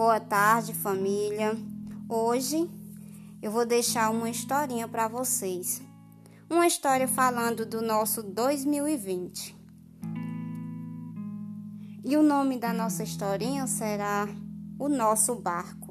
Boa tarde, família. Hoje eu vou deixar uma historinha para vocês. Uma história falando do nosso 2020. E o nome da nossa historinha será O Nosso Barco.